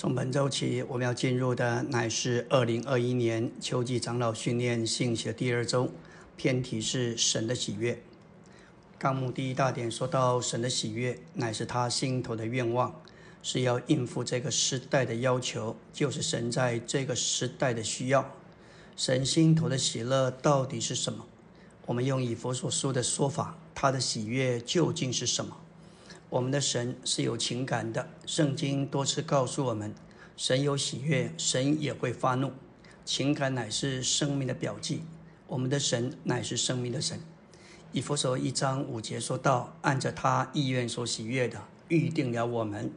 从本周起，我们要进入的乃是二零二一年秋季长老训练信息的第二周，偏题是神的喜悦。纲目第一大点说到，神的喜悦乃是他心头的愿望，是要应付这个时代的要求，就是神在这个时代的需要。神心头的喜乐到底是什么？我们用以佛所说的说法，他的喜悦究竟是什么？我们的神是有情感的，圣经多次告诉我们，神有喜悦，神也会发怒。情感乃是生命的表记，我们的神乃是生命的神。以弗所一章五节说到，按着他意愿所喜悦的，预定了我们，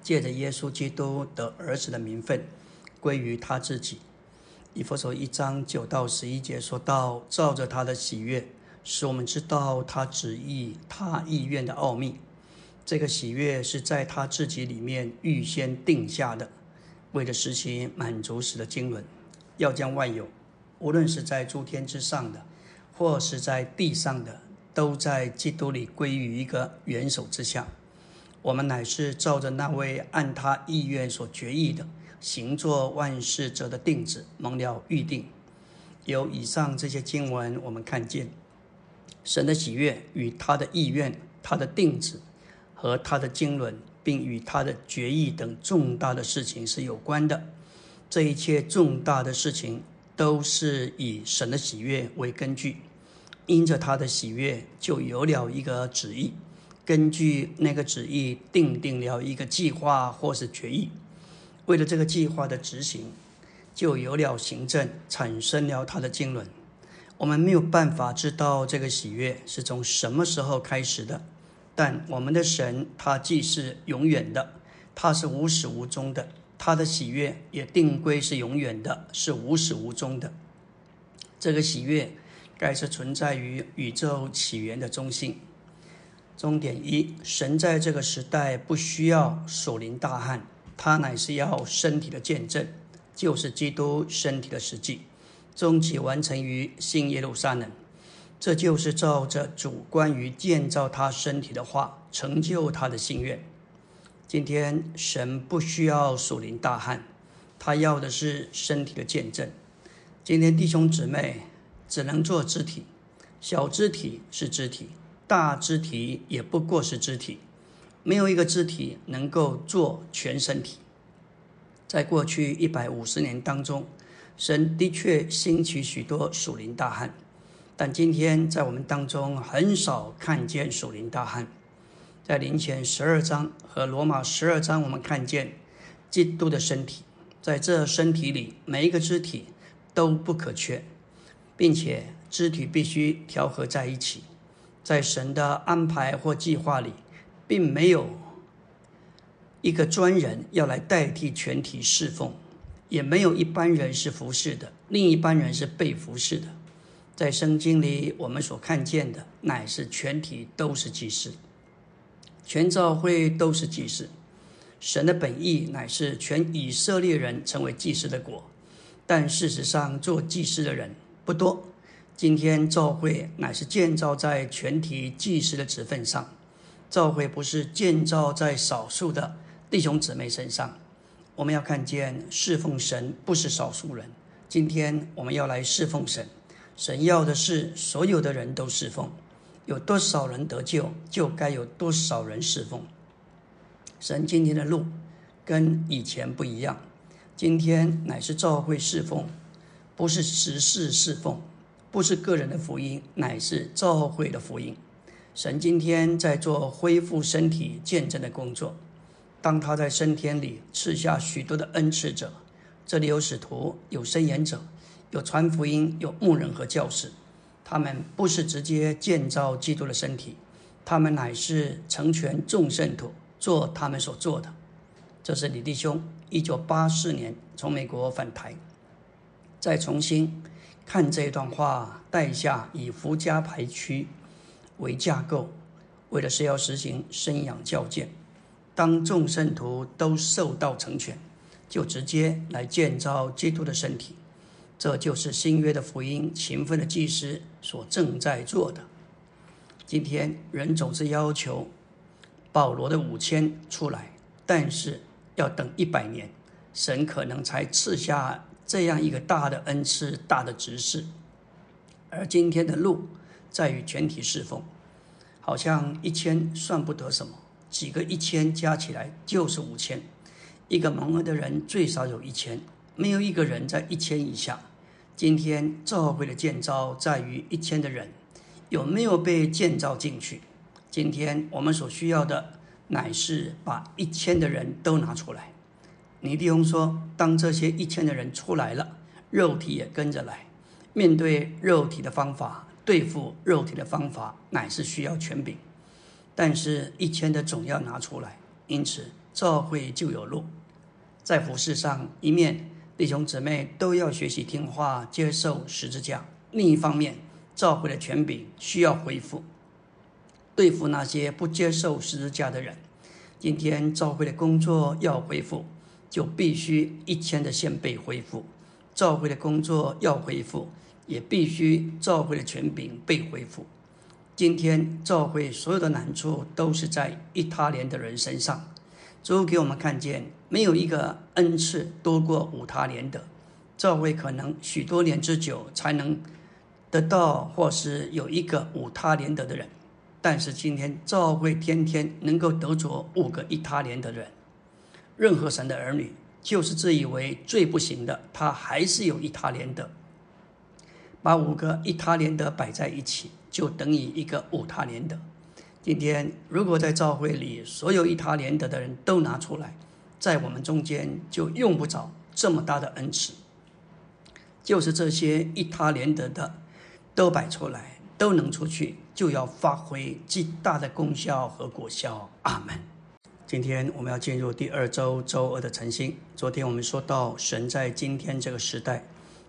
借着耶稣基督得儿子的名分，归于他自己。以弗所一章九到十一节说到，照着他的喜悦，使我们知道他旨意、他意愿的奥秘。这个喜悦是在他自己里面预先定下的，为了实行满足时的经纶，要将万有，无论是在诸天之上的，或是在地上的，都在基督里归于一个元首之下。我们乃是照着那位按他意愿所决议的，行作万事者的定旨，蒙了预定。由以上这些经文，我们看见神的喜悦与他的意愿、他的定旨。和他的经纶，并与他的决议等重大的事情是有关的。这一切重大的事情都是以神的喜悦为根据，因着他的喜悦，就有了一个旨意，根据那个旨意定定了一个计划或是决议。为了这个计划的执行，就有了行政，产生了他的经纶。我们没有办法知道这个喜悦是从什么时候开始的。但我们的神，他既是永远的，他是无始无终的，他的喜悦也定规是永远的，是无始无终的。这个喜悦，该是存在于宇宙起源的中心。终点一，神在这个时代不需要属灵大汉，他乃是要身体的见证，就是基督身体的实际，终极完成于新耶路撒冷。这就是照着主关于建造他身体的话，成就他的心愿。今天神不需要属灵大汉，他要的是身体的见证。今天弟兄姊妹只能做肢体，小肢体是肢体，大肢体也不过是肢体，没有一个肢体能够做全身体。在过去一百五十年当中，神的确兴起许多属灵大汉。但今天在我们当中很少看见属灵大汉，在林前十二章和罗马十二章，我们看见基督的身体，在这身体里每一个肢体都不可缺，并且肢体必须调和在一起。在神的安排或计划里，并没有一个专人要来代替全体侍奉，也没有一般人是服侍的，另一般人是被服侍的。在圣经里，我们所看见的乃是全体都是祭司，全教会都是祭司。神的本意乃是全以色列人成为祭司的果，但事实上做祭司的人不多。今天教会乃是建造在全体祭司的职分上，教会不是建造在少数的弟兄姊妹身上。我们要看见侍奉神不是少数人。今天我们要来侍奉神。神要的是所有的人都侍奉，有多少人得救，就该有多少人侍奉。神今天的路跟以前不一样，今天乃是教会侍奉，不是时事侍奉，不是个人的福音，乃是教会的福音。神今天在做恢复身体见证的工作，当他在升天里赐下许多的恩赐者，这里有使徒，有伸言者。有传福音，有牧人和教士，他们不是直接建造基督的身体，他们乃是成全众圣徒，做他们所做的。这是李弟兄一九八四年从美国返台，再重新看这段话，带下以福家排区为架构，为的是要实行生养教建，当众圣徒都受到成全，就直接来建造基督的身体。这就是新约的福音，勤奋的祭司所正在做的。今天人总是要求保罗的五千出来，但是要等一百年，神可能才赐下这样一个大的恩赐、大的指示。而今天的路在于全体侍奉，好像一千算不得什么，几个一千加起来就是五千。一个蒙恩的人最少有一千，没有一个人在一千以下。今天教会的建造在于一千的人有没有被建造进去。今天我们所需要的乃是把一千的人都拿出来。尼弟兄说：“当这些一千的人出来了，肉体也跟着来。面对肉体的方法，对付肉体的方法，乃是需要权柄。但是，一千的总要拿出来，因此教会就有路。”在服饰上，一面弟兄姊妹都要学习听话，接受十字架；另一方面，教会的权柄需要恢复，对付那些不接受十字架的人。今天教会的工作要恢复，就必须一千的先被恢复；教会的工作要恢复，也必须教会的权柄被恢复。今天教会所有的难处都是在一他连的人身上。主给我们看见，没有一个恩赐多过五他连的。教会可能许多年之久才能得到，或是有一个五他连德的人。但是今天教会天天能够得着五个一他连的人。任何神的儿女，就是自以为最不行的，他还是有一他连德。把五个一他连德摆在一起，就等于一个五他连德。今天，如果在教会里，所有一他连德的人都拿出来，在我们中间就用不着这么大的恩赐。就是这些一他连德的都摆出来，都能出去，就要发挥极大的功效和果效。阿门。今天我们要进入第二周周二的晨星。昨天我们说到，神在今天这个时代，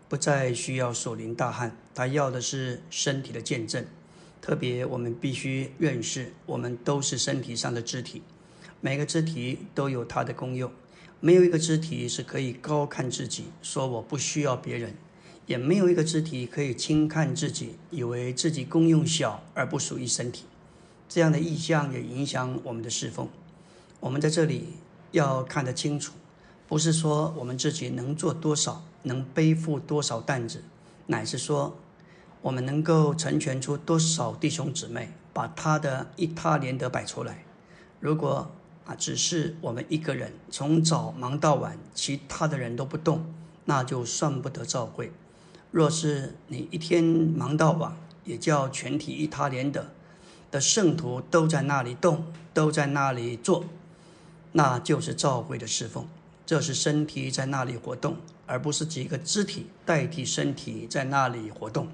不再需要属灵大汉，他要的是身体的见证。特别，我们必须认识，我们都是身体上的肢体，每个肢体都有它的功用，没有一个肢体是可以高看自己，说我不需要别人，也没有一个肢体可以轻看自己，以为自己功用小而不属于身体。这样的意向也影响我们的侍奉。我们在这里要看得清楚，不是说我们自己能做多少，能背负多少担子，乃是说。我们能够成全出多少弟兄姊妹，把他的一他连德摆出来？如果啊，只是我们一个人从早忙到晚，其他的人都不动，那就算不得召会。若是你一天忙到晚，也叫全体一他连德的圣徒都在那里动，都在那里做，那就是召会的侍奉。这是身体在那里活动，而不是几个肢体代替身体在那里活动。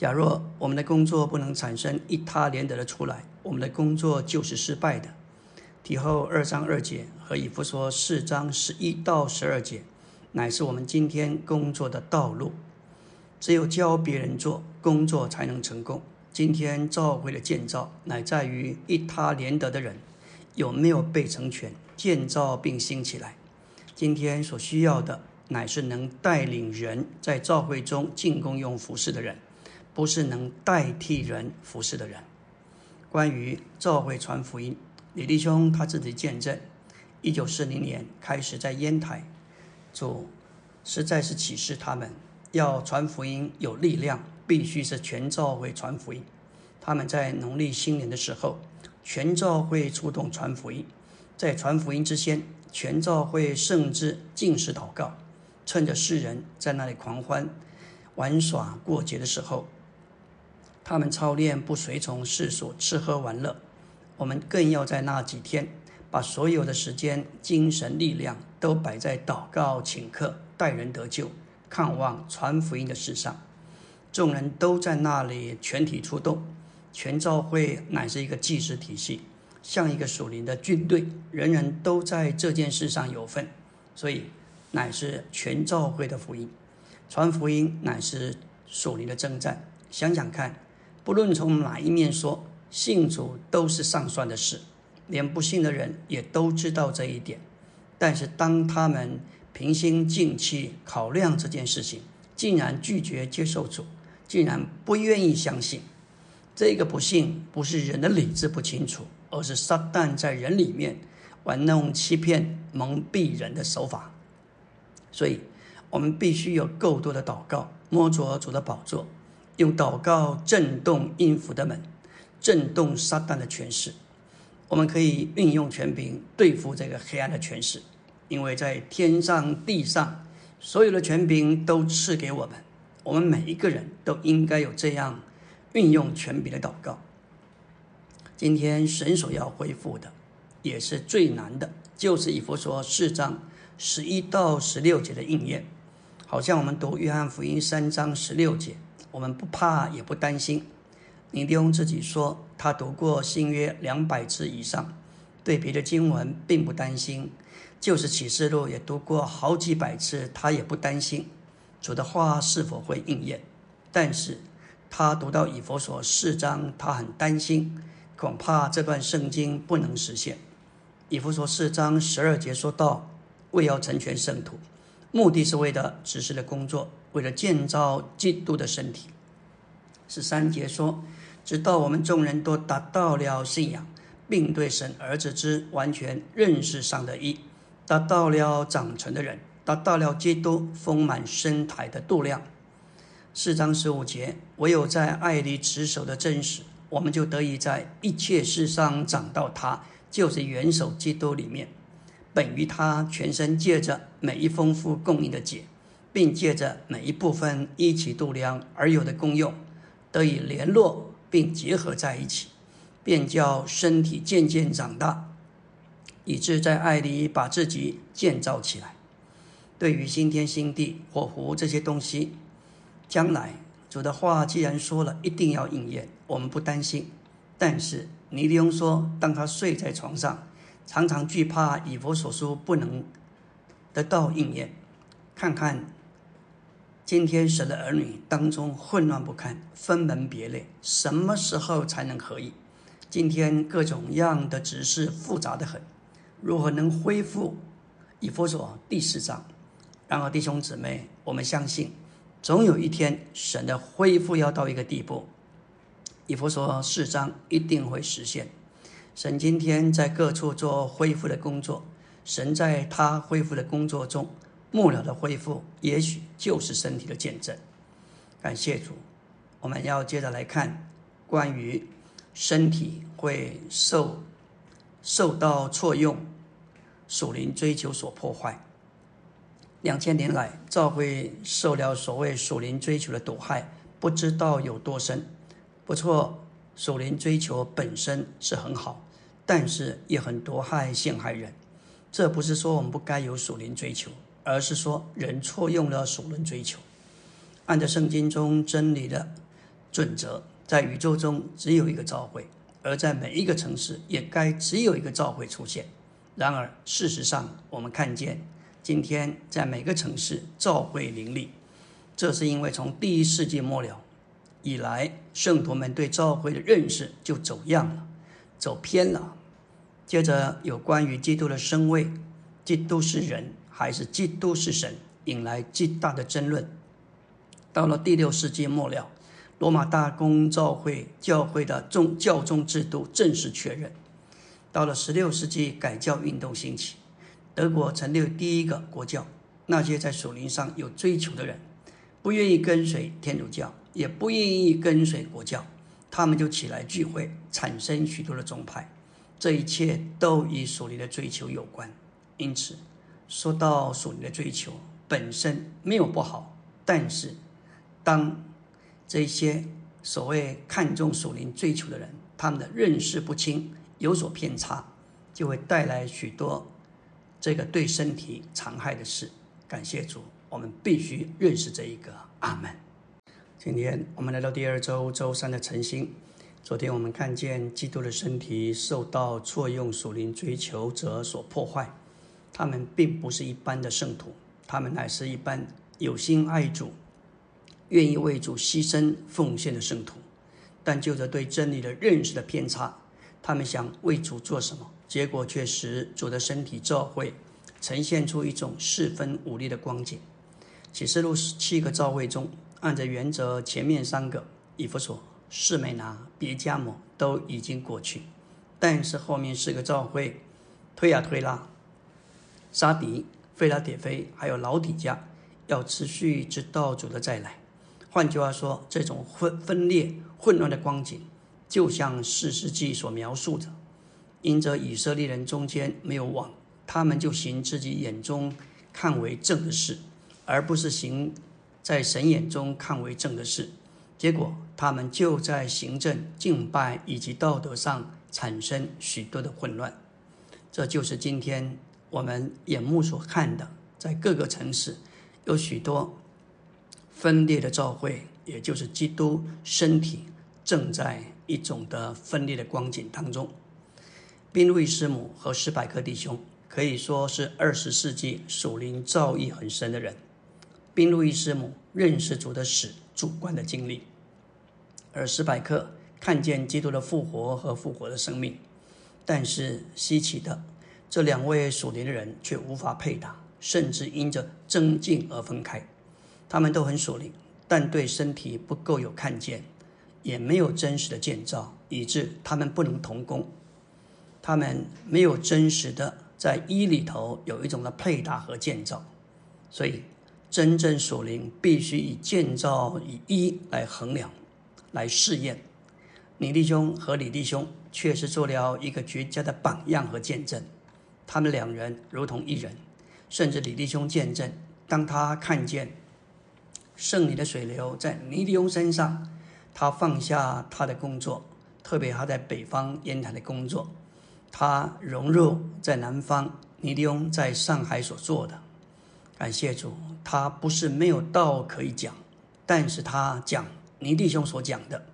假若我们的工作不能产生一他连得的出来，我们的工作就是失败的。提后二章二节和以弗说四章十一到十二节，乃是我们今天工作的道路。只有教别人做工作才能成功。今天教会的建造，乃在于一他连得的人有没有被成全、建造并兴起来。今天所需要的，乃是能带领人在教会中进攻用服饰的人。不是能代替人服侍的人。关于教会传福音，李弟兄他自己见证，一九四零年开始在烟台，主实在是启示他们要传福音有力量，必须是全教会传福音。他们在农历新年的时候，全教会出动传福音，在传福音之前，全教会甚至进食祷告，趁着世人在那里狂欢、玩耍、过节的时候。他们操练不随从世俗吃喝玩乐，我们更要在那几天把所有的时间、精神力量都摆在祷告、请客、待人得救、看望传福音的事上。众人都在那里全体出动，全教会乃是一个祭祀体系，像一个属灵的军队，人人都在这件事上有份，所以乃是全教会的福音。传福音乃是属灵的征战。想想看。不论从哪一面说，信主都是上算的事，连不信的人也都知道这一点。但是当他们平心静气考量这件事情，竟然拒绝接受主，竟然不愿意相信，这个不信不是人的理智不清楚，而是撒旦在人里面玩弄欺骗、蒙蔽人的手法。所以，我们必须有够多的祷告，摸着主的宝座，用祷告震动音符的门，震动撒旦的权势。我们可以运用权柄对付这个黑暗的权势，因为在天上地上，所有的权柄都赐给我们。我们每一个人都应该有这样运用权柄的祷告。今天神所要恢复的，也是最难的，就是以弗所四章十一到十六节的应验。好像我们读约翰福音三章十六节，我们不怕也不担心。尼迪翁自己说，他读过新约两百次以上，对别的经文并不担心，就是启示录也读过好几百次，他也不担心主的话是否会应验。但是，他读到以佛所四章，他很担心，恐怕这段圣经不能实现。以弗所四章十二节说到，为要成全圣徒，目的是为了指示的工作，为了建造基督的身体。十三节说。直到我们众人都达到了信仰，并对神儿子之完全认识上的一，达到了长成的人，达到了基督丰满身材的度量。四章十五节，唯有在爱里持守的真实，我们就得以在一切事上长到他，就是元首基督里面，本于他全身借着每一丰富供应的解，并借着每一部分一起度量而有的功用，得以联络。并结合在一起，便叫身体渐渐长大，以致在爱里把自己建造起来。对于新天新地、火湖这些东西，将来主的话既然说了，一定要应验，我们不担心。但是尼利翁说，当他睡在床上，常常惧怕以佛所说不能得到应验。看看。今天神的儿女当中混乱不堪，分门别类，什么时候才能合一？今天各种样的指示复杂的很，如何能恢复？以佛所第四章。然而弟兄姊妹，我们相信，总有一天神的恢复要到一个地步，以佛所四章一定会实现。神今天在各处做恢复的工作，神在他恢复的工作中。木鸟的恢复，也许就是身体的见证。感谢主，我们要接着来看关于身体会受受到错用、属灵追求所破坏。两千年来，教会受了所谓属灵追求的毒害，不知道有多深。不错，属灵追求本身是很好，但是也很毒害、陷害人。这不是说我们不该有属灵追求。而是说，人错用了属灵追求。按照圣经中真理的准则，在宇宙中只有一个召会，而在每一个城市也该只有一个召会出现。然而，事实上，我们看见今天在每个城市召会林立，这是因为从第一世纪末了以来，圣徒们对召会的认识就走样了，走偏了。接着，有关于基督的身位，基督是人。还是基督是神，引来极大的争论。到了第六世纪末了，罗马大公教会教会的宗教宗制度正式确认。到了十六世纪，改教运动兴起，德国成立第一个国教。那些在属灵上有追求的人，不愿意跟随天主教，也不愿意跟随国教，他们就起来聚会，产生许多的宗派。这一切都与属灵的追求有关。因此。说到属灵的追求本身没有不好，但是当这些所谓看重属灵追求的人，他们的认识不清，有所偏差，就会带来许多这个对身体残害的事。感谢主，我们必须认识这一个。阿门。今天我们来到第二周周三的晨星。昨天我们看见基督的身体受到错用属灵追求者所破坏。他们并不是一般的圣徒，他们乃是一般有心爱主、愿意为主牺牲奉献的圣徒。但就着对真理的认识的偏差，他们想为主做什么，结果却使主的身体召会呈现出一种四分五裂的光景。启示录七个召会中，按着原则，前面三个以弗所、士美拿、别加摩都已经过去，但是后面四个召会。推亚推拉、沙迪、费拉铁菲，还有老底家，要持续直到主的再来。换句话说，这种分分裂、混乱的光景，就像四世纪所描述的：因着以色列人中间没有网，他们就行自己眼中看为正的事，而不是行在神眼中看为正的事。结果，他们就在行政、敬拜以及道德上产生许多的混乱。这就是今天我们眼目所看的，在各个城市有许多。分裂的教会，也就是基督身体，正在一种的分裂的光景当中。宾路易师母和史百克弟兄可以说是二十世纪属灵造诣很深的人。宾路易师母认识主的史主观的经历，而史百克看见基督的复活和复活的生命。但是稀奇的，这两位属灵的人却无法配搭，甚至因着增进而分开。他们都很属灵，但对身体不够有看见，也没有真实的建造，以致他们不能同工。他们没有真实的在一里头有一种的配搭和建造，所以真正属灵必须以建造以一来衡量，来试验。李弟兄和李弟兄确实做了一个绝佳的榜样和见证，他们两人如同一人，甚至李弟兄见证，当他看见。圣灵的水流在尼迪翁身上，他放下他的工作，特别他在北方烟台的工作，他融入在南方尼迪翁在上海所做的。感谢主，他不是没有道可以讲，但是他讲尼弟兄所讲的。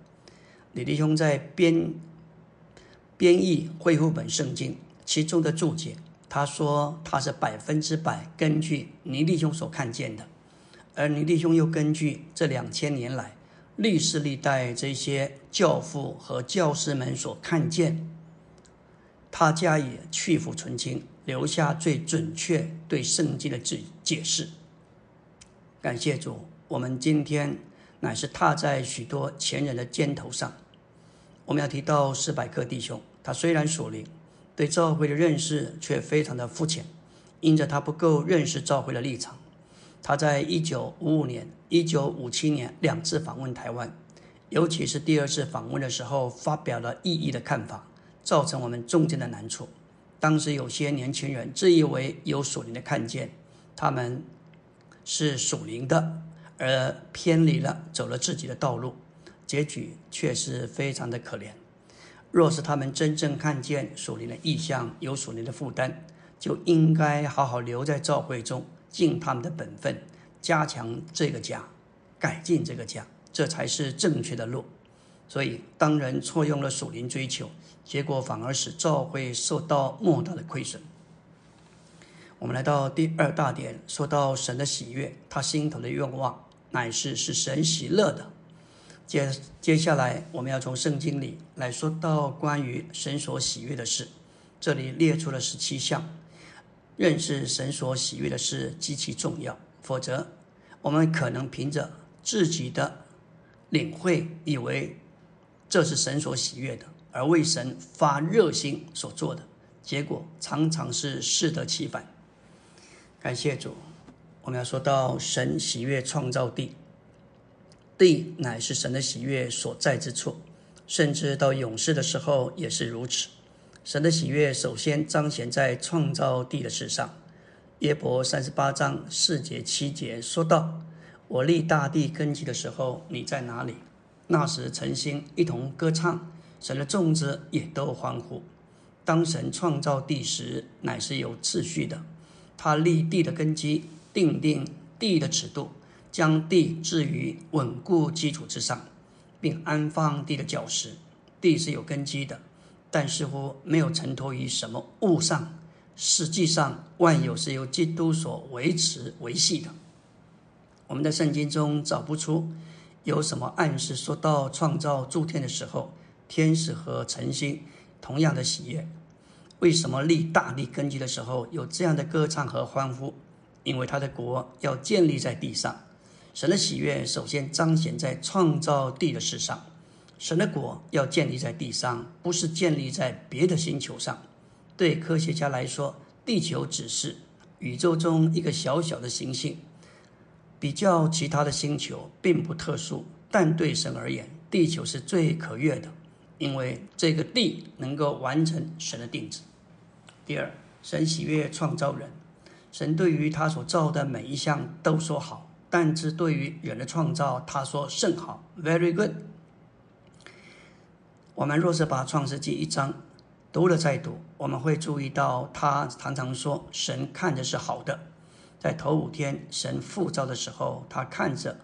李弟兄在编编译恢复本圣经其中的注解，他说他是百分之百根据尼弟兄所看见的。而尼弟兄又根据这两千年来历世历代这些教父和教师们所看见，他加以去腐存清，留下最准确对圣经的解解释。感谢主，我们今天乃是踏在许多前人的肩头上。我们要提到四百克弟兄，他虽然属灵，对教会的认识却非常的肤浅，因着他不够认识教会的立场。他在一九五五年、一九五七年两次访问台湾，尤其是第二次访问的时候，发表了异议的看法，造成我们中间的难处。当时有些年轻人自以为有属灵的看见，他们是属灵的，而偏离了走了自己的道路，结局却是非常的可怜。若是他们真正看见属灵的意向，有属灵的负担，就应该好好留在教会中。尽他们的本分，加强这个家，改进这个家，这才是正确的路。所以，当人错用了属灵追求，结果反而使教会受到莫大的亏损。我们来到第二大点，说到神的喜悦，他心头的愿望乃是使神喜乐的。接接下来，我们要从圣经里来说到关于神所喜悦的事，这里列出了十七项。认识神所喜悦的事极其重要，否则我们可能凭着自己的领会，以为这是神所喜悦的，而为神发热心所做的，结果常常是适得其反。感谢主，我们要说到神喜悦创造地，地乃是神的喜悦所在之处，甚至到永世的时候也是如此。神的喜悦首先彰显在创造地的事上。耶伯三十八章四节七节说道：“我立大地根基的时候，你在哪里？那时晨星一同歌唱，神的众子也都欢呼。当神创造地时，乃是有秩序的。他立地的根基，定定地的尺度，将地置于稳固基础之上，并安放地的脚石。地是有根基的。”但似乎没有承托于什么物上，实际上万有是由基督所维持维系的。我们在圣经中找不出有什么暗示说到创造诸天的时候，天使和晨星同样的喜悦。为什么立大地根基的时候有这样的歌唱和欢呼？因为他的国要建立在地上，神的喜悦首先彰显在创造地的事上。神的国要建立在地上，不是建立在别的星球上。对科学家来说，地球只是宇宙中一个小小的行星，比较其他的星球并不特殊。但对神而言，地球是最可悦的，因为这个地能够完成神的定旨。第二，神喜悦创造人，神对于他所造的每一项都说好，但是对于人的创造，他说甚好，very good。我们若是把创世纪一章读了再读，我们会注意到他常常说神看着是好的。在头五天神复造的时候，他看着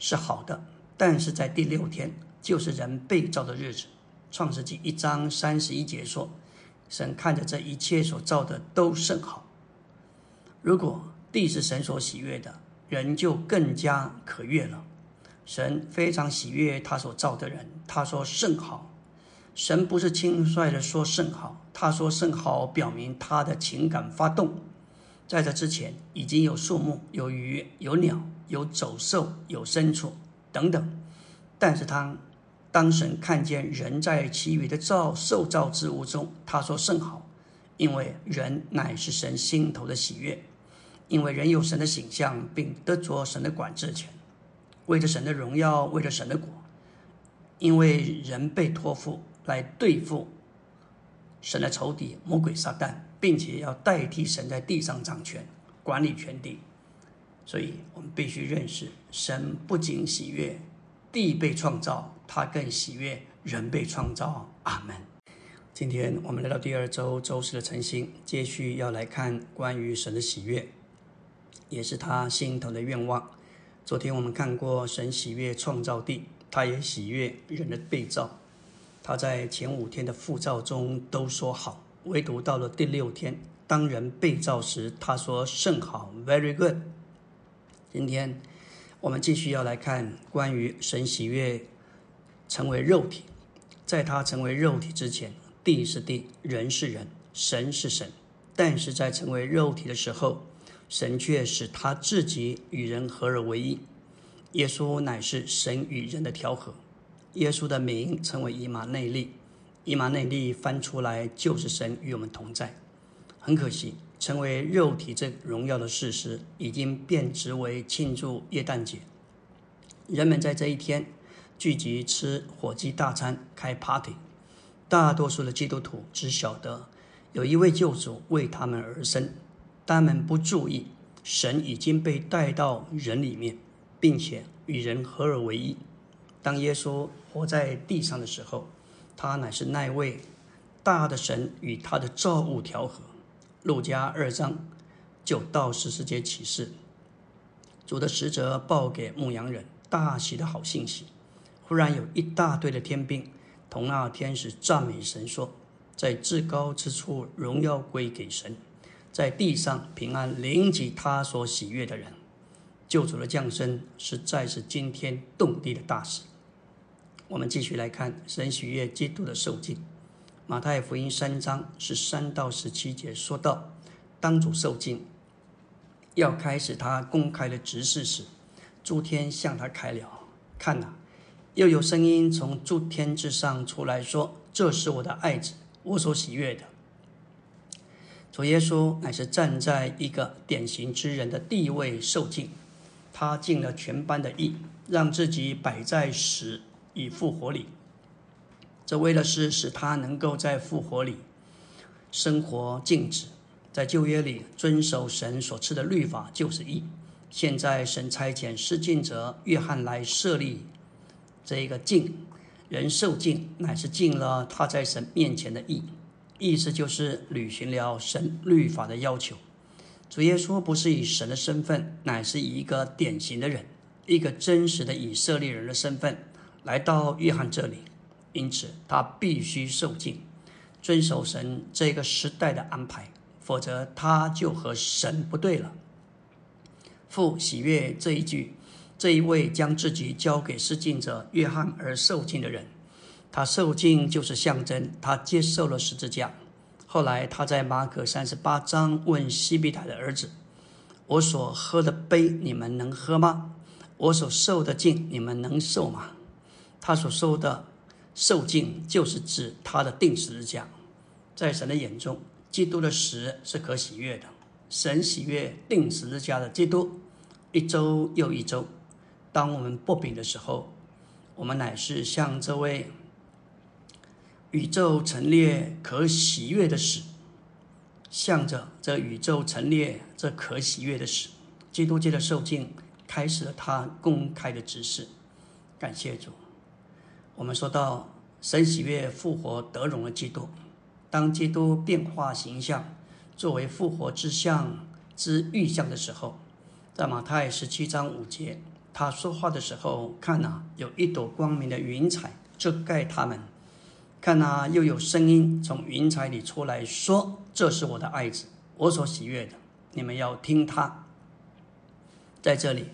是好的，但是在第六天就是人被造的日子。创世纪一章三十一节说。神看着这一切所造的都甚好。如果地是神所喜悦的，人就更加可悦了。神非常喜悦他所造的人，他说甚好。神不是轻率的说甚好，他说甚好，表明他的情感发动。在这之前，已经有树木、有鱼、有鸟、有走兽、有牲畜等等，但是他。当神看见人在其余的造兽造之物中，他说甚好，因为人乃是神心头的喜悦，因为人有神的形象，并得着神的管制权，为着神的荣耀，为着神的果，因为人被托付来对付神的仇敌魔鬼撒旦，并且要代替神在地上掌权管理全地，所以我们必须认识，神不仅喜悦地被创造。他更喜悦人被创造，阿门。今天我们来到第二周周四的晨星，继续要来看关于神的喜悦，也是他心头的愿望。昨天我们看过神喜悦创造地，他也喜悦人的被造。他在前五天的复造中都说好，唯独到了第六天，当人被造时，他说甚好，very good。今天我们继续要来看关于神喜悦。成为肉体，在他成为肉体之前，地是地，人是人，神是神。但是在成为肉体的时候，神却使他自己与人合而为一。耶稣乃是神与人的调和。耶稣的名称为以马内利，以马内利翻出来就是神与我们同在。很可惜，成为肉体这荣耀的事实，已经变质为庆祝耶诞节。人们在这一天。聚集吃火鸡大餐，开 party。大多数的基督徒只晓得有一位救主为他们而生，他们不注意神已经被带到人里面，并且与人合而为一。当耶稣活在地上的时候，他乃是那位大的神与他的造物调和。路加二章九到十四节启示，主的使者报给牧羊人大喜的好信息。忽然有一大堆的天兵同那天使赞美神说：“在至高之处荣耀归给神，在地上平安临及他所喜悦的人。”救主的降生实在是惊天动地的大事。我们继续来看神喜悦基督的受尽。马太福音三章十三到十七节说到：“当主受尽，要开始他公开的执事时，诸天向他开了，看哪。”又有声音从诸天之上出来说：“这是我的爱子，我所喜悦的。”主耶稣乃是站在一个典型之人的地位受尽，他尽了全班的义，让自己摆在死与复活里。这为了是使他能够在复活里生活静止，在旧约里遵守神所赐的律法就是义。现在神差遣施浸者约翰来设立。这一个敬人受敬，乃是尽了他在神面前的义，意思就是履行了神律法的要求。主耶稣不是以神的身份，乃是以一个典型的人，一个真实的以色列人的身份来到约翰这里，因此他必须受敬，遵守神这个时代的安排，否则他就和神不对了。父喜悦这一句。这一位将自己交给施浸者约翰而受尽的人，他受尽就是象征他接受了十字架。后来他在马可三十八章问西比塔的儿子：“我所喝的杯，你们能喝吗？我所受的尽，你们能受吗？”他所受的受尽，就是指他的定十字架。在神的眼中，基督的死是可喜悦的，神喜悦定十字架的基督，一周又一周。当我们不饼的时候，我们乃是向这位宇宙陈列可喜悦的使，向着这宇宙陈列这可喜悦的使，基督界的受尽开始了他公开的指示。感谢主。我们说到神喜悦复活得荣的基督，当基督变化形象，作为复活之象之预象的时候，在马太十七章五节，他说话的时候，看呐，有一朵光明的云彩遮盖他们，看呐，又有声音从云彩里出来说：“这是我的爱子，我所喜悦的，你们要听他。”在这里。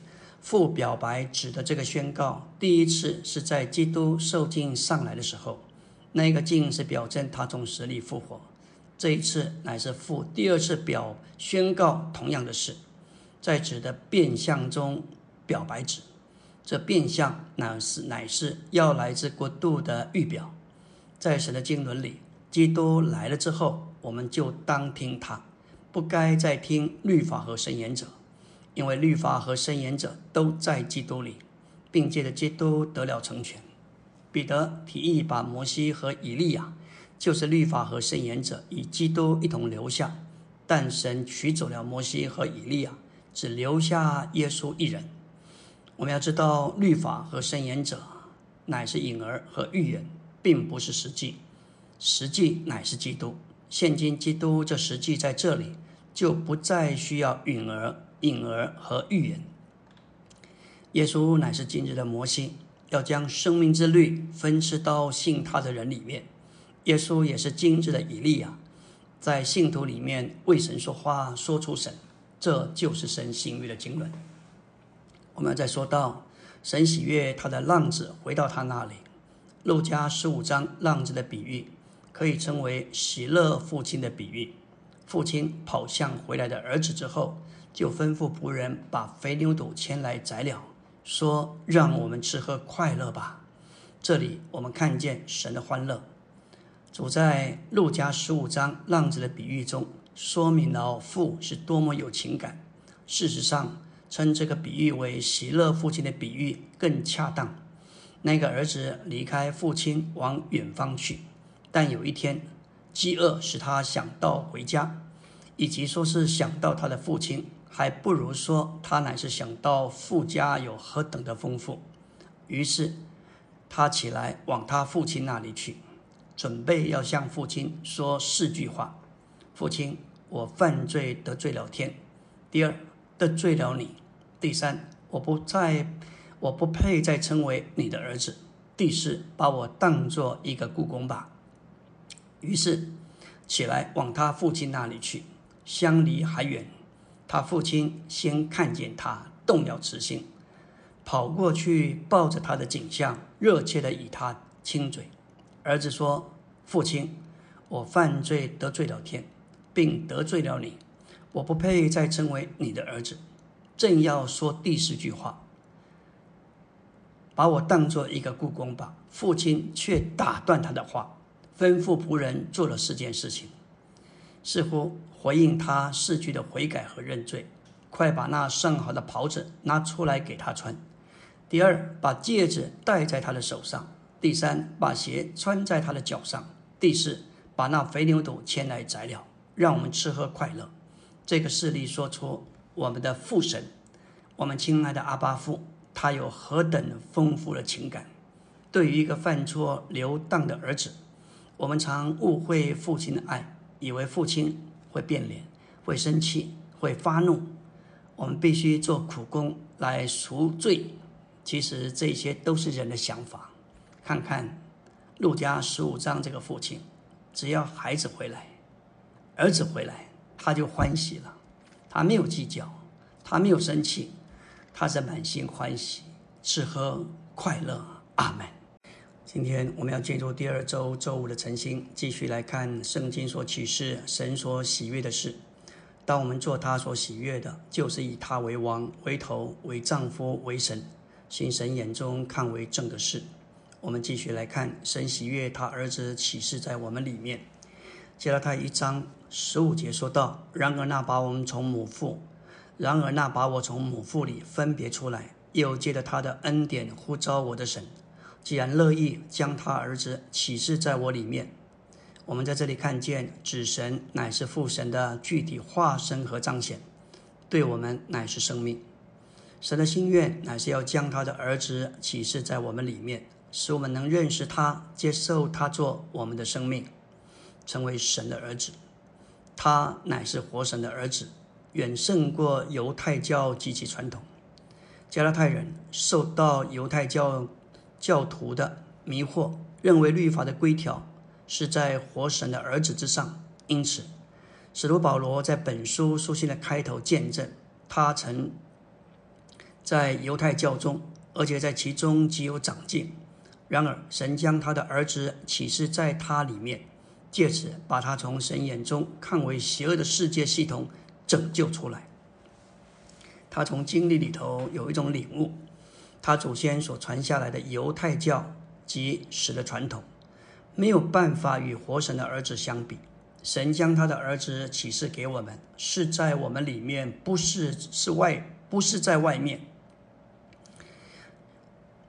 父表白指的这个宣告，第一次是在基督受尽上来的时候，那个镜是表征他从死里复活。这一次乃是父第二次表宣告同样的事，在指的变相中表白纸，这变相乃是乃是要来自国度的预表。在神的经纶里，基督来了之后，我们就当听他，不该再听律法和神言者。因为律法和神言者都在基督里，并借着基督得了成全。彼得提议把摩西和以利亚，就是律法和神言者，与基督一同留下，但神取走了摩西和以利亚，只留下耶稣一人。我们要知道，律法和申言者乃是隐儿和预言，并不是实际。实际乃是基督。现今基督这实际在这里，就不再需要隐儿。隐儿和预言，耶稣乃是今日的摩西，要将生命之律分赐到信他的人里面。耶稣也是今日的以利亚，在信徒里面为神说话，说出神，这就是神心悦的经纶。我们再说到神喜悦他的浪子回到他那里，路加十五章浪子的比喻，可以称为喜乐父亲的比喻。父亲跑向回来的儿子之后。就吩咐仆人把肥牛肚牵来宰了，说：“让我们吃喝快乐吧。”这里我们看见神的欢乐。主在路加十五章浪子的比喻中，说明了父是多么有情感。事实上，称这个比喻为喜乐父亲的比喻更恰当。那个儿子离开父亲往远方去，但有一天，饥饿使他想到回家，以及说是想到他的父亲。还不如说他乃是想到富家有何等的丰富，于是他起来往他父亲那里去，准备要向父亲说四句话：父亲，我犯罪得罪了天；第二，得罪了你；第三，我不再，我不配再称为你的儿子；第四，把我当做一个故宫吧。于是起来往他父亲那里去，相离还远。他父亲先看见他动了慈心，跑过去抱着他的景象，热切的与他亲嘴。儿子说：“父亲，我犯罪得罪了天，并得罪了你，我不配再称为你的儿子。”正要说第四句话，把我当做一个故宫吧。父亲却打断他的话，吩咐仆人做了四件事情，似乎。回应他四句的悔改和认罪，快把那上好的袍子拿出来给他穿。第二，把戒指戴在他的手上。第三，把鞋穿在他的脚上。第四，把那肥牛肚牵来宰了，让我们吃喝快乐。这个事例说出我们的父神，我们亲爱的阿巴父，他有何等丰富的情感。对于一个犯错流荡的儿子，我们常误会父亲的爱，以为父亲。会变脸，会生气，会发怒。我们必须做苦工来赎罪。其实这些都是人的想法。看看路加十五章这个父亲，只要孩子回来，儿子回来，他就欢喜了。他没有计较，他没有生气，他是满心欢喜，吃喝快乐。阿门。今天我们要进入第二周周五的晨星，继续来看圣经所启示神所喜悦的事。当我们做他所喜悦的，就是以他为王、为头、为丈夫、为神，行神眼中看为正的事。我们继续来看神喜悦他儿子启示在我们里面。接了他一章十五节说道：“然而那把我们从母腹，然而那把我从母腹里分别出来，又借着他的恩典呼召我的神，既然乐意将他儿子启示在我里面。”我们在这里看见，子神乃是父神的具体化身和彰显，对我们乃是生命。神的心愿乃是要将他的儿子启示在我们里面，使我们能认识他，接受他做我们的生命，成为神的儿子。他乃是活神的儿子，远胜过犹太教及其传统。加拉太人受到犹太教教徒的迷惑，认为律法的规条是在活神的儿子之上，因此使徒保罗在本书书信的开头见证，他曾。在犹太教中，而且在其中极有长进。然而，神将他的儿子启示在他里面，借此把他从神眼中看为邪恶的世界系统拯救出来。他从经历里头有一种领悟，他祖先所传下来的犹太教及史的传统，没有办法与活神的儿子相比。神将他的儿子启示给我们，是在我们里面，不是是外，不是在外面。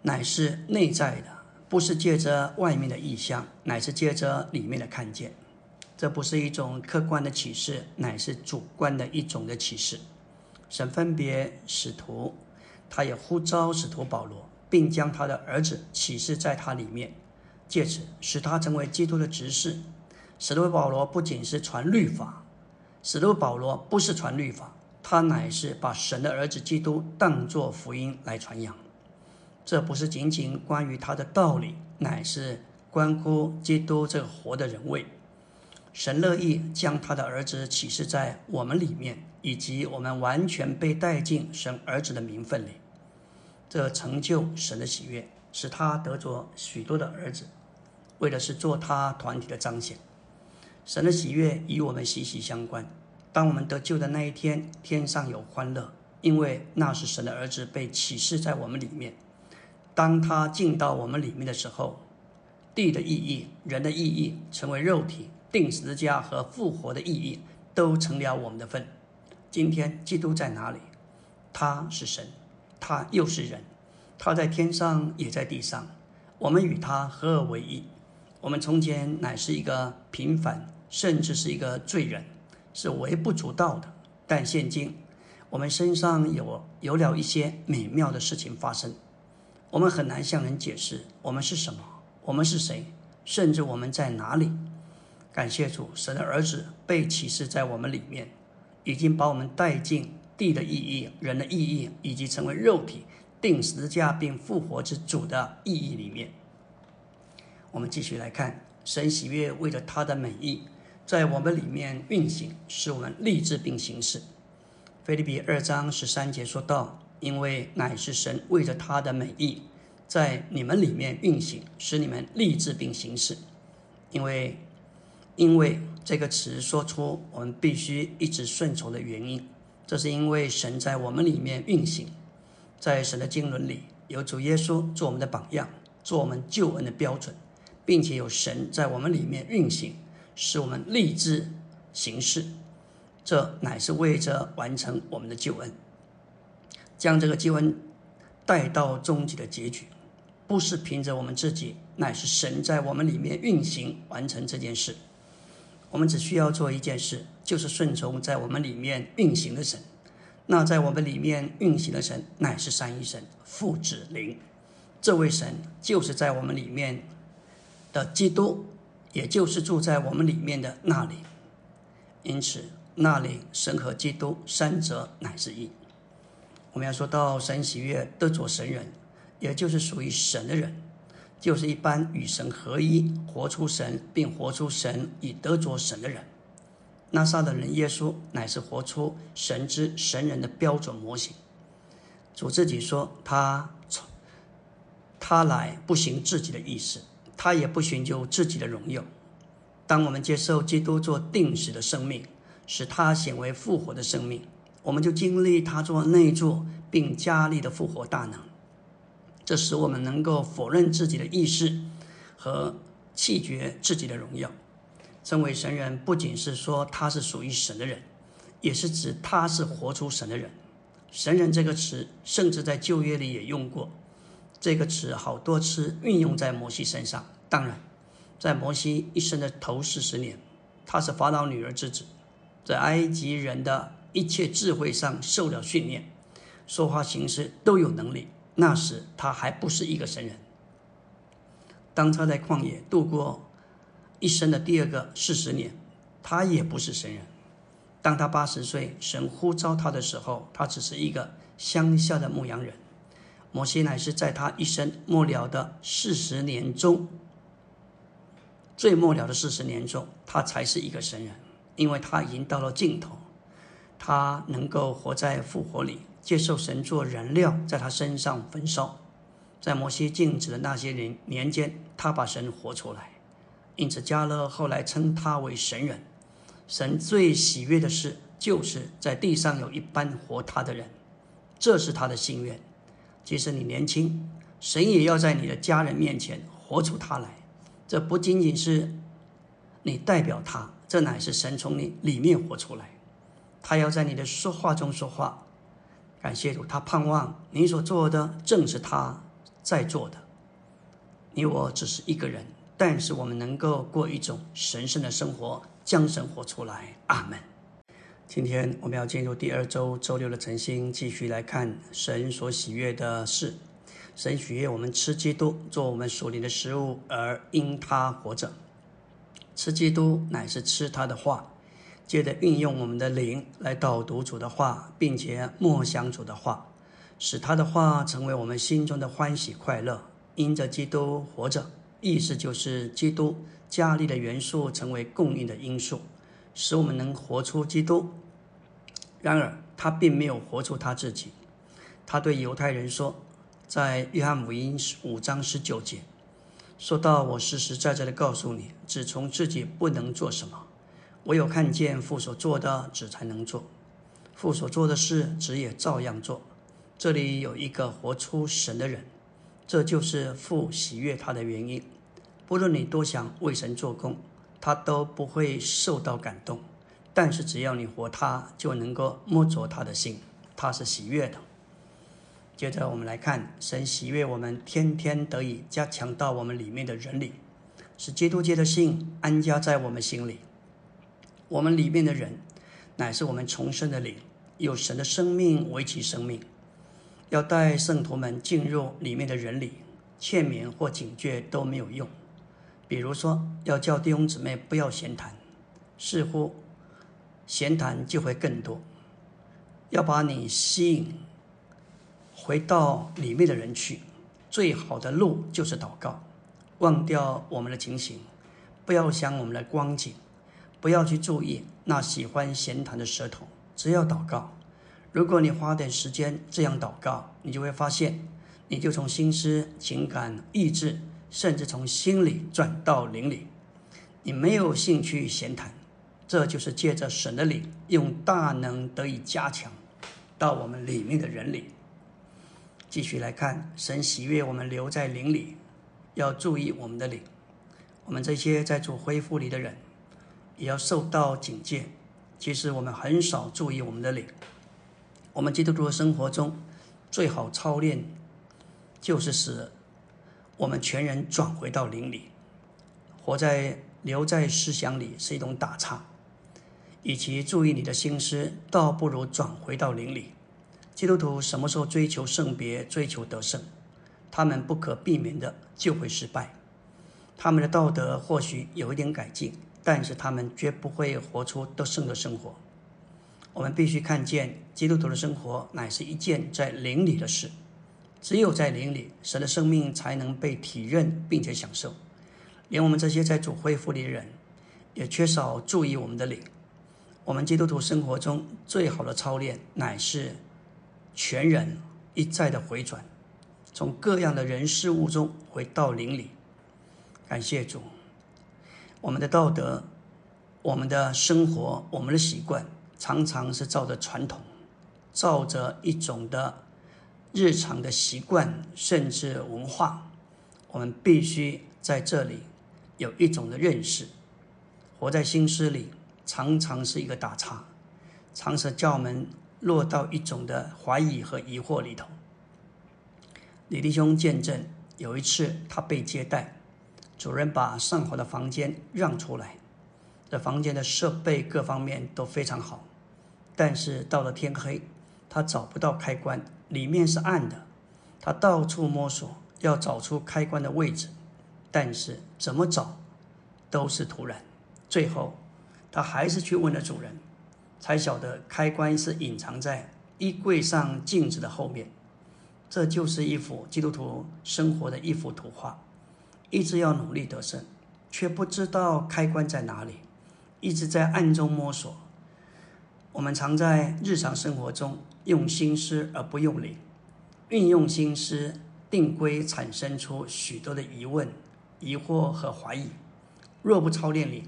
乃是内在的，不是借着外面的意象，乃是借着里面的看见。这不是一种客观的启示，乃是主观的一种的启示。神分别使徒，他也呼召使徒保罗，并将他的儿子启示在他里面，借此使他成为基督的执事。使徒保罗不仅是传律法，使徒保罗不是传律法，他乃是把神的儿子基督当作福音来传扬。这不是仅仅关于他的道理，乃是关乎基督这个活的人位。神乐意将他的儿子启示在我们里面，以及我们完全被带进神儿子的名分里。这成就神的喜悦，使他得着许多的儿子，为的是做他团体的彰显。神的喜悦与我们息息相关。当我们得救的那一天，天上有欢乐，因为那是神的儿子被启示在我们里面。当他进到我们里面的时候，地的意义、人的意义，成为肉体、定十字架和复活的意义，都成了我们的份。今天基督在哪里？他是神，他又是人，他在天上也在地上，我们与他合而为一。我们从前乃是一个平凡，甚至是一个罪人，是微不足道的。但现今，我们身上有有了一些美妙的事情发生。我们很难向人解释我们是什么，我们是谁，甚至我们在哪里。感谢主，神的儿子被启示在我们里面，已经把我们带进地的意义、人的意义，以及成为肉体、定十字架并复活之主的意义里面。我们继续来看，神喜悦为了他的美意，在我们里面运行，使我们立志并行事。菲利比二章十三节说道。因为乃是神为着他的美意，在你们里面运行，使你们立志并行事。因为，因为这个词说出我们必须一直顺从的原因，这是因为神在我们里面运行，在神的经纶里有主耶稣做我们的榜样，做我们救恩的标准，并且有神在我们里面运行，使我们立志行事。这乃是为着完成我们的救恩。将这个经文带到终极的结局，不是凭着我们自己，乃是神在我们里面运行完成这件事。我们只需要做一件事，就是顺从在我们里面运行的神。那在我们里面运行的神，乃是三一神父子灵。这位神就是在我们里面的基督，也就是住在我们里面的那里。因此，那里神和基督三者乃是一。我们要说到神喜悦得着神人，也就是属于神的人，就是一般与神合一、活出神并活出神以得着神的人。那撒的人耶稣乃是活出神之神人的标准模型。主自己说：“他他来不行自己的意思，他也不寻求自己的荣耀。”当我们接受基督做定时的生命，使他显为复活的生命。我们就经历他做内助并加力的复活大能，这使我们能够否认自己的意识和弃绝自己的荣耀。称为神人，不仅是说他是属于神的人，也是指他是活出神的人。神人这个词，甚至在旧约里也用过。这个词好多次运用在摩西身上。当然，在摩西一生的头四十年，他是法老女儿之子，在埃及人的一切智慧上受了训练，说话行事都有能力。那时他还不是一个神人。当他在旷野度过一生的第二个四十年，他也不是神人。当他八十岁，神呼召他的时候，他只是一个乡下的牧羊人。摩西乃是在他一生末了的四十年中，最末了的四十年中，他才是一个神人，因为他已经到了尽头，他能够活在复活里，接受神做燃料，在他身上焚烧。在摩西静止的那些年年间，他把神活出来，因此加勒后来称他为神人。神最喜悦的事，就是在地上有一般活他的人，这是他的心愿。即使你年轻，神也要在你的家人面前活出他来。这不仅仅是你代表他，这乃是神从你里面活出来。他要在你的说话中说话。感谢主，他盼望你所做的正是他在做的。你我只是一个人，但是我们能够过一种神圣的生活。将神活出来，阿门。今天我们要进入第二周周六的晨星，继续来看神所喜悦的事。神喜悦我们吃基督，做我们属灵的食物，而因他活着。吃基督乃是吃他的话，接着运用我们的灵来导读主的话，并且默想主的话，使他的话成为我们心中的欢喜快乐。因着基督活着，意思就是基督。加力的元素成为供应的因素，使我们能活出基督。然而，他并没有活出他自己。他对犹太人说，在约翰福音五章十九节，说到：“我实实在在的告诉你，只从自己不能做什么，唯有看见父所做的，子才能做。父所做的事，子也照样做。”这里有一个活出神的人，这就是父喜悦他的原因。不论你多想为神做工，他都不会受到感动。但是只要你活他，就能够摸着他的心，他是喜悦的。接着我们来看，神喜悦我们天天得以加强到我们里面的人里，使基督界的心安家在我们心里。我们里面的人，乃是我们重生的灵，有神的生命为其生命。要带圣徒们进入里面的人里，劝勉或警戒都没有用。比如说，要叫弟兄姊妹不要闲谈，似乎闲谈就会更多。要把你吸引回到里面的人去，最好的路就是祷告，忘掉我们的情形，不要想我们的光景，不要去注意那喜欢闲谈的舌头，只要祷告。如果你花点时间这样祷告，你就会发现，你就从心思、情感、意志。甚至从心里转到灵里，你没有兴趣闲谈，这就是借着神的灵，用大能得以加强到我们里面的人里。继续来看，神喜悦我们留在灵里，要注意我们的灵。我们这些在主恢复里的人，也要受到警戒。其实我们很少注意我们的灵。我们基督徒的生活中，最好操练就是使。我们全人转回到灵里，活在留在思想里是一种打岔。与其注意你的心思，倒不如转回到灵里。基督徒什么时候追求圣别、追求得胜？他们不可避免的就会失败。他们的道德或许有一点改进，但是他们绝不会活出得胜的生活。我们必须看见，基督徒的生活乃是一件在灵里的事。只有在灵里，神的生命才能被体认并且享受。连我们这些在主恢复里的人，也缺少注意我们的灵。我们基督徒生活中最好的操练，乃是全人一再的回转，从各样的人事物中回到灵里。感谢主，我们的道德、我们的生活、我们的习惯，常常是照着传统，照着一种的。日常的习惯，甚至文化，我们必须在这里有一种的认识。活在心思里，常常是一个打岔，常常叫我们落到一种的怀疑和疑惑里头。李弟兄见证，有一次他被接待，主人把上好的房间让出来，这房间的设备各方面都非常好，但是到了天黑，他找不到开关，里面是暗的，他到处摸索，要找出开关的位置，但是怎么找都是徒然。最后，他还是去问了主人，才晓得开关是隐藏在衣柜上镜子的后面。这就是一幅基督徒生活的一幅图画，一直要努力得胜，却不知道开关在哪里，一直在暗中摸索。我们常在日常生活中用心思而不用灵，运用心思定规，产生出许多的疑问、疑惑和怀疑。若不操练灵，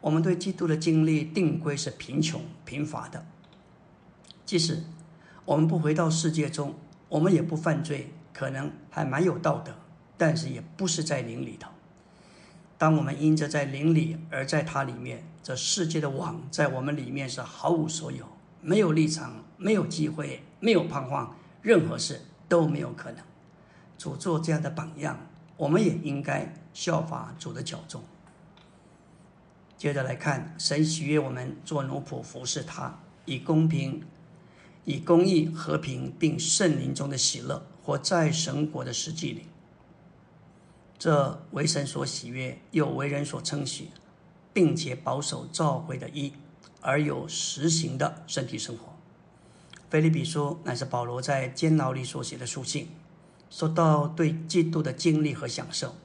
我们对基督的经历定规是贫穷贫乏的。即使我们不回到世界中。我们也不犯罪，可能还蛮有道德，但是也不是在灵里头。当我们因着在灵里而在它里面，这世界的网在我们里面是毫无所有，没有立场，没有机会，没有盼望，任何事都没有可能。主做这样的榜样，我们也应该效法主的脚踪。接着来看，神喜悦我们做奴仆服侍他，以公平。以公义、和平并圣灵中的喜乐，活在神国的实际里。这为神所喜悦，又为人所称许，并且保守召会的义，而有实行的身体生活。菲利比书乃是保罗在监牢里所写的书信，说到对基督的经历和享受，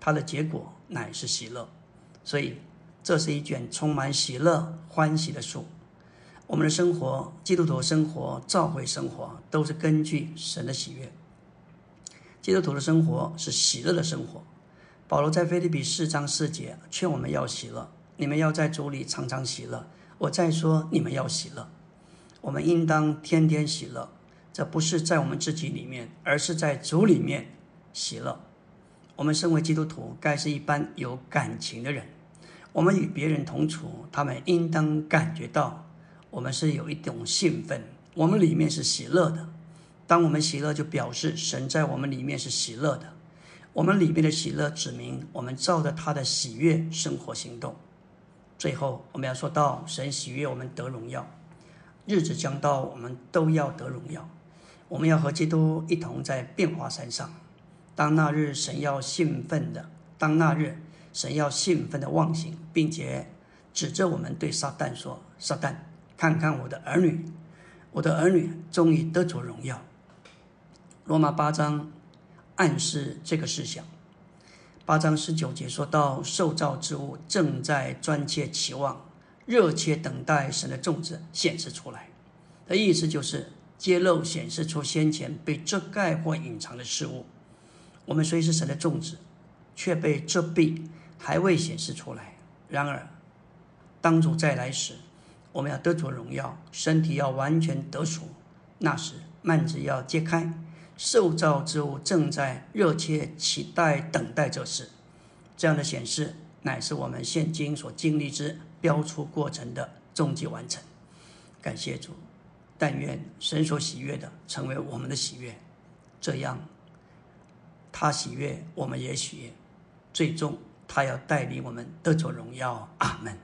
它的结果乃是喜乐。所以，这是一卷充满喜乐、欢喜的书。我们的生活，基督徒生活、教会生活，都是根据神的喜悦。基督徒的生活是喜乐的生活。保罗在腓立比四章四节劝我们要喜乐，你们要在主里常常喜乐。我再说，你们要喜乐。我们应当天天喜乐，这不是在我们自己里面，而是在主里面喜乐。我们身为基督徒，该是一般有感情的人。我们与别人同处，他们应当感觉到。我们是有一种兴奋，我们里面是喜乐的。当我们喜乐，就表示神在我们里面是喜乐的。我们里面的喜乐指明我们照着他的喜悦生活行动。最后，我们要说到神喜悦我们得荣耀，日子将到，我们都要得荣耀。我们要和基督一同在变化山上。当那日，神要兴奋的；当那日，神要兴奋的忘形，并且指着我们对撒旦说：“撒旦。”看看我的儿女，我的儿女终于得着荣耀。罗马八章暗示这个事项。八章十九节说到，受造之物正在专切期望、热切等待神的种子显示出来。的意思就是揭露、显示出先前被遮盖或隐藏的事物。我们虽是神的种子，却被遮蔽，还未显示出来。然而，当主再来时，我们要得着荣耀，身体要完全得赎，那时幔子要揭开，受造之物正在热切期待等待这事。这样的显示，乃是我们现今所经历之标出过程的终极完成。感谢主，但愿神所喜悦的成为我们的喜悦，这样他喜悦，我们也喜悦，最终他要带领我们得着荣耀。阿门。